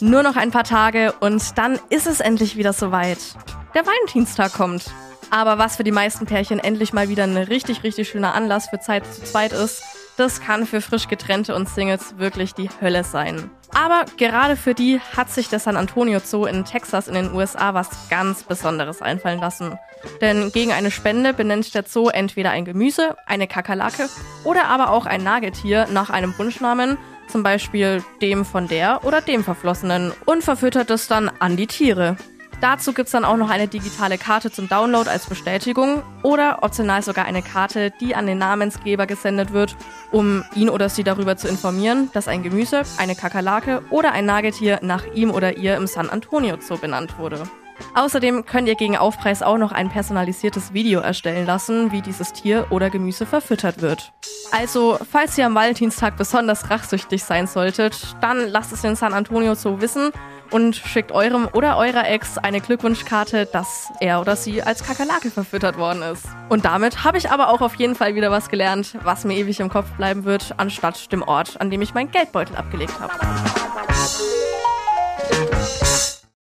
Nur noch ein paar Tage und dann ist es endlich wieder soweit. Der Valentinstag kommt. Aber was für die meisten Pärchen endlich mal wieder ein richtig, richtig schöner Anlass für Zeit zu zweit ist, das kann für frisch getrennte und Singles wirklich die Hölle sein. Aber gerade für die hat sich der San Antonio Zoo in Texas in den USA was ganz Besonderes einfallen lassen. Denn gegen eine Spende benennt der Zoo entweder ein Gemüse, eine Kakerlake oder aber auch ein Nagetier nach einem Wunschnamen, zum Beispiel dem von der oder dem Verflossenen, und verfüttert es dann an die Tiere. Dazu gibt's dann auch noch eine digitale Karte zum Download als Bestätigung oder optional sogar eine Karte, die an den Namensgeber gesendet wird, um ihn oder sie darüber zu informieren, dass ein Gemüse, eine Kakerlake oder ein Nagetier nach ihm oder ihr im San Antonio Zoo benannt wurde. Außerdem könnt ihr gegen Aufpreis auch noch ein personalisiertes Video erstellen lassen, wie dieses Tier oder Gemüse verfüttert wird. Also, falls ihr am Valentinstag besonders rachsüchtig sein solltet, dann lasst es den San Antonio Zoo wissen und schickt eurem oder eurer Ex eine Glückwunschkarte, dass er oder sie als Kakerlake verfüttert worden ist. Und damit habe ich aber auch auf jeden Fall wieder was gelernt, was mir ewig im Kopf bleiben wird, anstatt dem Ort, an dem ich meinen Geldbeutel abgelegt habe.